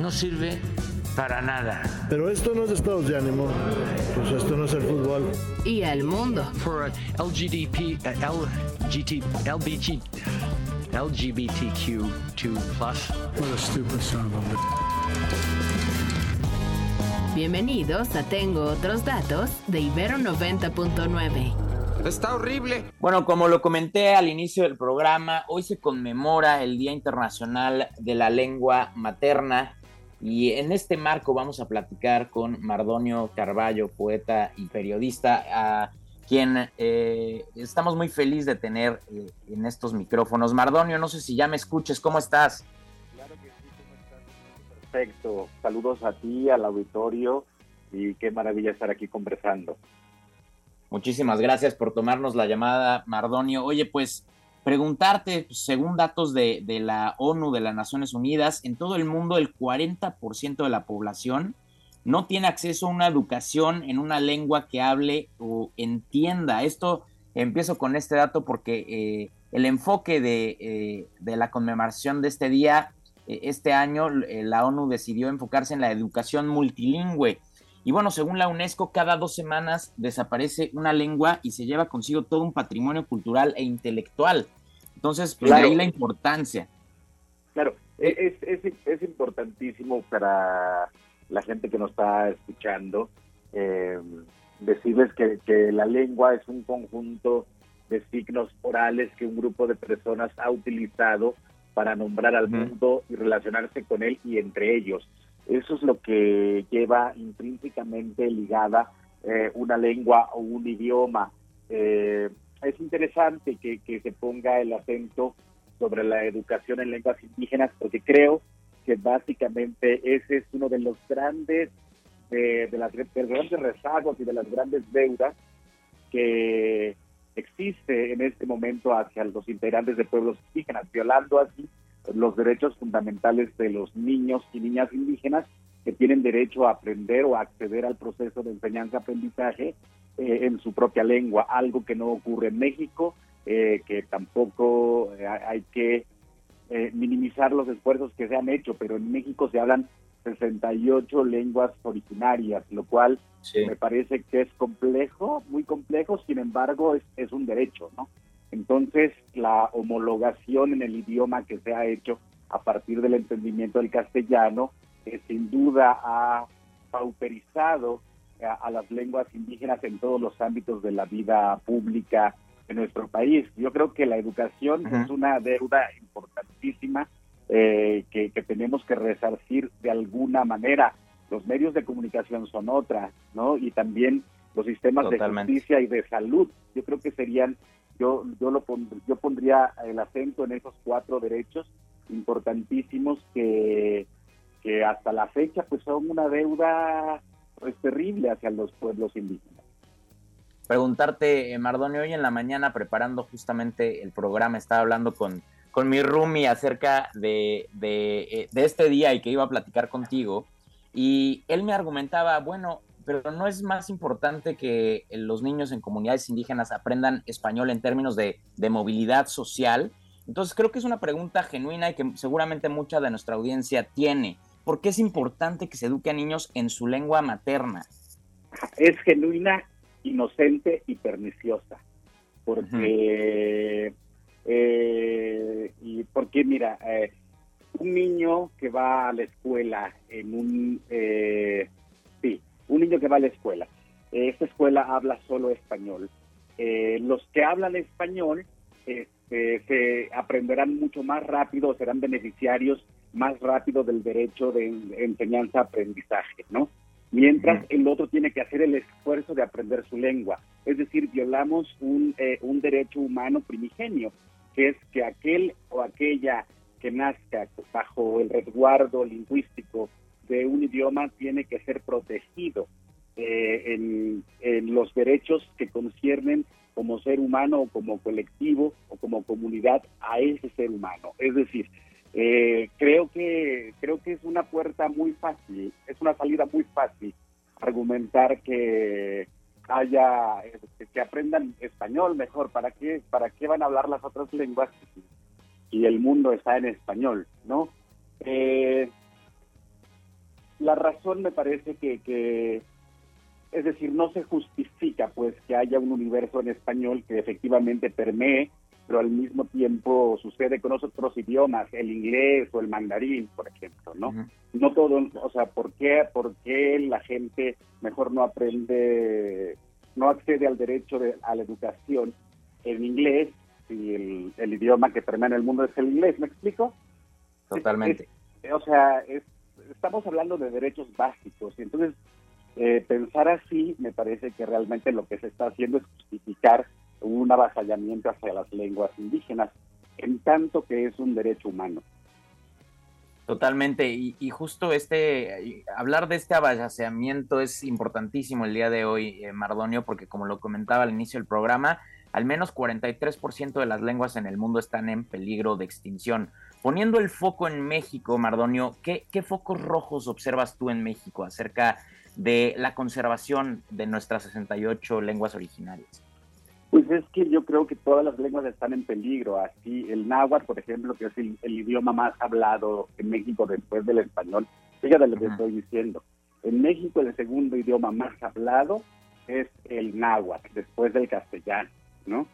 no sirve para nada. Pero esto no es estados de ánimo, pues esto no es el fútbol. Y al mundo. For uh, LGDP, uh, LGT, LBG, LGBTQ2+. What a stupid son of a Bienvenidos a Tengo otros datos de Ibero 90.9. Está horrible. Bueno, como lo comenté al inicio del programa, hoy se conmemora el Día Internacional de la Lengua Materna y en este marco vamos a platicar con Mardonio Carballo, poeta y periodista, a quien eh, estamos muy felices de tener eh, en estos micrófonos. Mardonio, no sé si ya me escuches, ¿cómo estás? Claro que sí, ¿cómo estás? Perfecto. Saludos a ti, al auditorio y qué maravilla estar aquí conversando. Muchísimas gracias por tomarnos la llamada, Mardonio. Oye, pues preguntarte, según datos de, la ONU, de las Naciones Unidas, en todo el mundo el 40% de la población no tiene acceso a una educación en una lengua que hable o entienda. Esto empiezo con este dato porque eh, el enfoque de, eh, de, la conmemoración de este día, eh, este año, la ONU decidió enfocarse en la educación multilingüe. Y bueno, según la UNESCO, cada dos semanas desaparece una lengua y se lleva consigo todo un patrimonio cultural e intelectual. Entonces, pues claro. de ahí la importancia. Claro, es, es, es, importantísimo para la gente que nos está escuchando eh, decirles que, que la lengua es un conjunto de signos orales que un grupo de personas ha utilizado para nombrar al mundo y relacionarse con él y entre ellos. Eso es lo que lleva intrínsecamente ligada eh, una lengua o un idioma. Eh, es interesante que, se ponga el acento sobre la educación en lenguas indígenas porque creo que básicamente ese es uno de los grandes, eh, de, las, de los grandes rezagos y de las grandes deudas que existe en este momento hacia los integrantes de pueblos indígenas, violando así los derechos fundamentales de los niños y niñas indígenas que tienen derecho a aprender o a acceder al proceso de enseñanza-aprendizaje eh, en su propia lengua, algo que no ocurre en México, eh, que tampoco eh, hay que minimizar los esfuerzos que se han hecho, pero en México se hablan 68 lenguas originarias, lo cual sí. me parece que es complejo, muy complejo, sin embargo es, es un derecho, ¿no? Entonces, la homologación en el idioma que se ha hecho a partir del entendimiento del castellano, eh, sin duda ha pauperizado a, a, las lenguas indígenas en todos los ámbitos de la vida pública de nuestro país. Yo creo que la educación es una deuda importantísima eh, que, que tenemos que resarcir de alguna manera. Los medios de comunicación son otras, ¿no? Y también los sistemas Totalmente. de justicia y de salud. Yo creo que serían yo yo lo pond yo pondría el acento en esos cuatro derechos importantísimos que, que hasta la fecha pues son una deuda pues terrible hacia los pueblos indígenas. Preguntarte, Mardonio, hoy en la mañana preparando justamente el programa, estaba hablando con, con mi roomie acerca de, de, de este día y que iba a platicar contigo, y él me argumentaba, bueno, pero no es más importante que los niños en comunidades indígenas aprendan español en términos de, de, movilidad social. Entonces creo que es una pregunta genuina y que seguramente mucha de nuestra audiencia tiene. ¿Por qué es importante que se eduque a niños en su lengua materna? Es genuina, inocente y perniciosa. Porque, uh -huh. eh, y porque mira, eh, un niño que va a la escuela en un... Eh, un niño que va a la escuela. Esta escuela habla solo español. Eh, los que hablan español este, se aprenderán mucho más rápido, serán beneficiarios más rápido del derecho de enseñanza-aprendizaje, ¿no? Mientras el otro tiene que hacer el esfuerzo de aprender su lengua. Es decir, violamos un, eh, un derecho humano primigenio, que es que aquel o aquella que nazca bajo el resguardo lingüístico de un idioma tiene que ser protegido eh, en, los derechos que conciernen como ser humano o como colectivo o como comunidad a ese ser humano. Es decir, eh, creo que creo que es una puerta muy fácil, es una salida muy fácil argumentar que haya que aprendan español mejor. ¿Para qué para qué van a hablar las otras lenguas y el mundo está en español, no? Eh, la razón me parece que, que es decir, no se justifica pues que haya un universo en español que efectivamente permee pero al mismo tiempo sucede con otros idiomas, el inglés o el mandarín, por ejemplo, ¿no? No todo, o sea, ¿por qué, ¿por qué la gente mejor no aprende, no accede al derecho de, a la educación en inglés si el, el idioma que permea en el mundo es el inglés? ¿Me explico? Totalmente. o sea, estamos hablando de derechos básicos y entonces eh, pensar así me parece que realmente lo que se está haciendo es justificar un avasallamiento hacia las lenguas indígenas, en tanto que es un derecho humano. Totalmente, y, justo este, hablar de este avasallamiento es importantísimo el día de hoy, eh, Mardonio, porque como lo comentaba al inicio del programa, al menos 43% de las lenguas en el mundo están en peligro de extinción. Poniendo el foco en México, Mardonio, ¿qué, qué focos rojos observas tú en México acerca de la conservación de nuestras 68 lenguas originarias? Pues es que yo creo que todas las lenguas están en peligro. Así, el náhuatl, por ejemplo, que es el, idioma más hablado en México después del español, fíjate lo que estoy diciendo. En México el segundo idioma más hablado es el náhuatl, después del castellano, ¿no?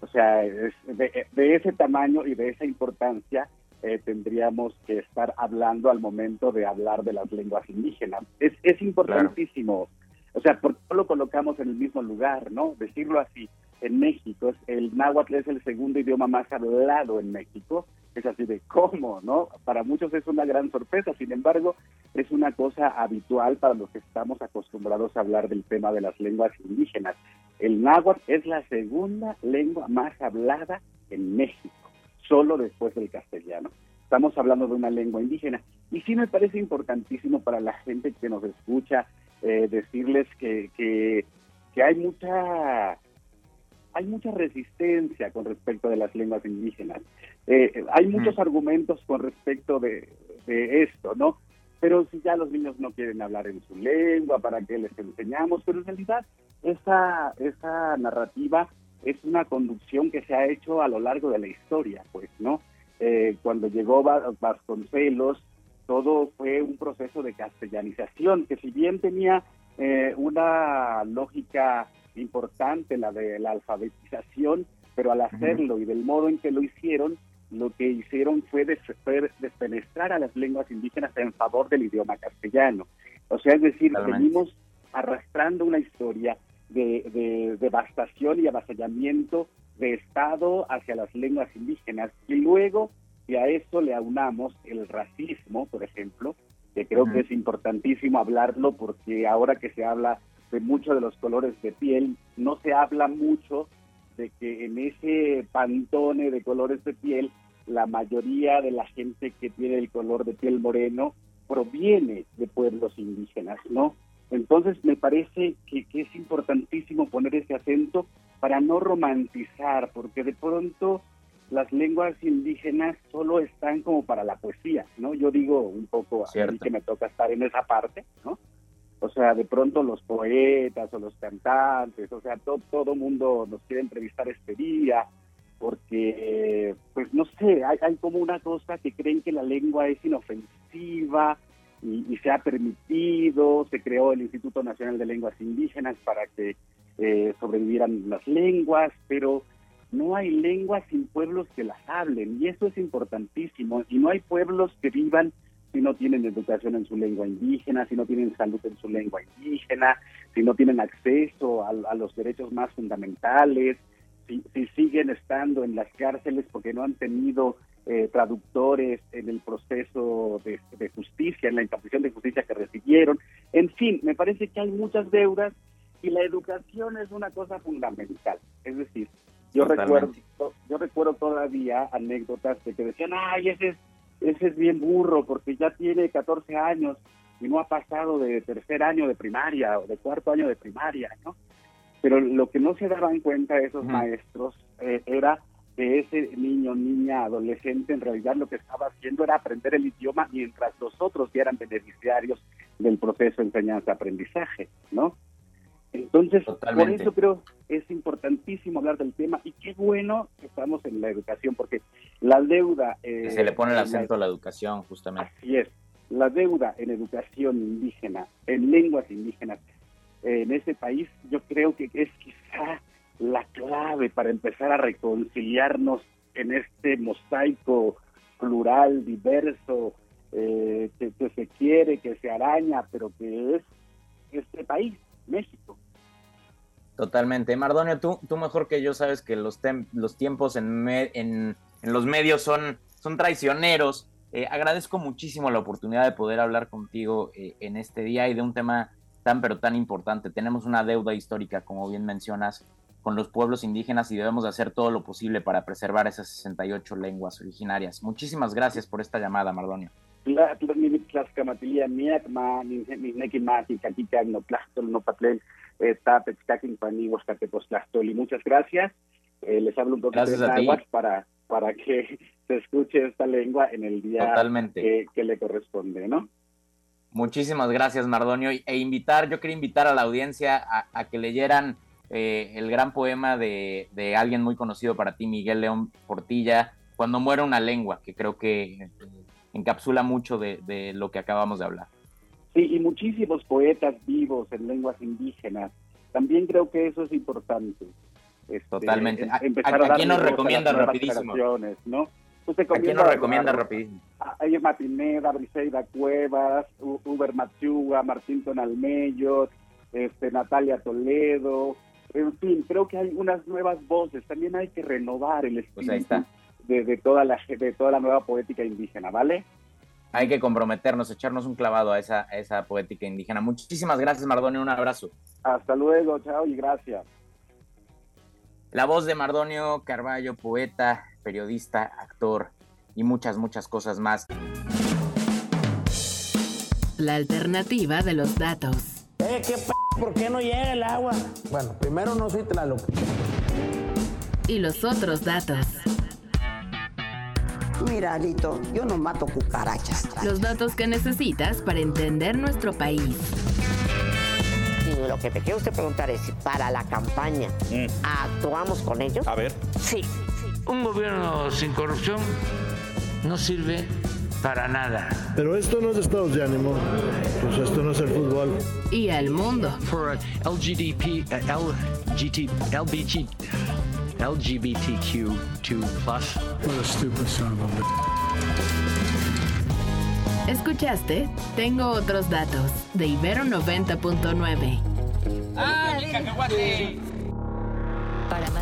O sea, es de, ese tamaño y de esa importancia eh, tendríamos que estar hablando al momento de hablar de las lenguas indígenas. Es, es importantísimo. O sea, ¿por qué lo colocamos en el mismo lugar, no? Decirlo así en México. El náhuatl es el segundo idioma más hablado en México. Es así de cómo, ¿no? Para muchos es una gran sorpresa, sin embargo, es una cosa habitual para los que estamos acostumbrados a hablar del tema de las lenguas indígenas. El náhuatl es la segunda lengua más hablada en México, solo después del castellano. Estamos hablando de una lengua indígena. Y sí me parece importantísimo para la gente que nos escucha eh, decirles que, que, que hay mucha hay mucha resistencia con respecto de las lenguas indígenas. Eh, hay muchos argumentos con respecto de, esto, ¿no? Pero si ya los niños no quieren hablar en su lengua, ¿para qué les enseñamos? Pero en realidad esa, esa narrativa es una conducción que se ha hecho a lo largo de la historia, pues, ¿no? Eh, cuando llegó Vasconcelos, todo fue un proceso de castellanización, que si bien tenía eh, una lógica importante, la de la alfabetización, pero al hacerlo y del modo en que lo hicieron, lo que hicieron fue, despenestrar a las lenguas indígenas en favor del idioma castellano. O sea, es decir, venimos arrastrando una historia de, devastación y avasallamiento de Estado hacia las lenguas indígenas. Y luego, si a eso le aunamos el racismo, por ejemplo, que creo que es importantísimo hablarlo porque ahora que se habla de muchos de los colores de piel, no se habla mucho de que en ese pantone de colores de piel, la mayoría de la gente que tiene el color de piel moreno proviene de pueblos indígenas, ¿no? Entonces me parece que, que es importantísimo poner ese acento para no romantizar, porque de pronto las lenguas indígenas solo están como para la poesía, ¿no? Yo digo un poco a mí que me toca estar en esa parte, ¿no? O sea, de pronto los poetas o los cantantes, o sea, todo, todo mundo nos quiere entrevistar este día, porque, pues no sé, hay, hay como una cosa que creen que la lengua es inofensiva y, se ha permitido, se creó el Instituto Nacional de Lenguas Indígenas para que eh, sobrevivieran las lenguas, pero no hay lenguas sin pueblos que las hablen, y eso es importantísimo, y no hay pueblos que vivan si no tienen educación en su lengua indígena, si no tienen salud en su lengua indígena, si no tienen acceso a, los derechos más fundamentales, si, siguen estando en las cárceles porque no han tenido eh, traductores en el proceso de, justicia, en la imposición de justicia que recibieron. En fin, me parece que hay muchas deudas y la educación es una cosa fundamental. Es decir, yo recuerdo, yo recuerdo todavía anécdotas de que decían, ay, ese es ese es bien burro porque ya tiene 14 años y no ha pasado de tercer año de primaria o de cuarto año de primaria, ¿no? Pero lo que no se daban cuenta esos maestros eh, era que ese niño, niña, adolescente, en realidad lo que estaba haciendo era aprender el idioma mientras los otros ya eran beneficiarios del proceso de enseñanza-aprendizaje, ¿no? Entonces, por eso creo es importantísimo hablar del tema y qué bueno que estamos en la educación, porque la deuda... Eh, se le pone el acento a la educación, justamente. Así es, la deuda en educación indígena, en lenguas indígenas, en ese país, yo creo que es quizá para empezar a reconciliarnos en este mosaico plural, diverso, eh, que, se quiere, que se araña, pero que es este país, México. Totalmente. Mardonio, tú, tú mejor que yo sabes que los, los tiempos en, en, los medios son, son traicioneros. Eh, agradezco muchísimo la oportunidad de poder hablar contigo eh, en este día y de un tema tan pero tan importante. Tenemos una deuda histórica, como bien mencionas, con los pueblos indígenas y debemos hacer todo lo posible para preservar esas 68 lenguas originarias. Muchísimas gracias por esta llamada, Mardonio. Muchas gracias. Eh, les hablo un poco de náhuatl para, para que se escuche esta lengua en el día que, que, le corresponde, ¿no? Muchísimas gracias, Mardonio. E invitar, yo quería invitar a la audiencia a, que leyeran eh, el gran poema de, de, alguien muy conocido para ti, Miguel León Portilla, Cuando muera una lengua, que creo que encapsula mucho de, lo que acabamos de hablar. Sí, y muchísimos poetas vivos en lenguas indígenas. También creo que eso es importante. Este, Totalmente. ¿A, quién nos recomienda rapidísimo? ¿no? ¿A quién nos recomienda rapidísimo? A Matineda, Briseida Cuevas, Uber Machuga, Martín Tonalmello, este, Natalia Toledo, en fin, creo que hay unas nuevas voces. También hay que renovar el pues espíritu de, toda la, de toda la nueva poética indígena, ¿vale? Hay que comprometernos, echarnos un clavado a esa, esa poética indígena. Muchísimas gracias, Mardonio. Un abrazo. Hasta luego, chao y gracias. La voz de Mardonio Carballo, poeta, periodista, actor y muchas, muchas cosas más. La alternativa de los datos. Eh, ¿qué p ¿Por qué no llega el agua? Bueno, primero no soy Tlaloc. Y los otros datos. Mira, Alito, yo no mato cucarachas. Los datos que necesitas para entender nuestro país. Y lo que te quiero usted preguntar es si para la campaña mm. actuamos con ellos. A ver. Sí. Un gobierno sin corrupción no sirve para nada. Pero esto no es estados de ánimo. Pues esto no es el fútbol. Y el mundo. For LGDP, uh, LGT, LBG. LGBTQ2+. What a stupid son of a Escuchaste Tengo otros datos de Ibero 90.9. ¡Ah, Para más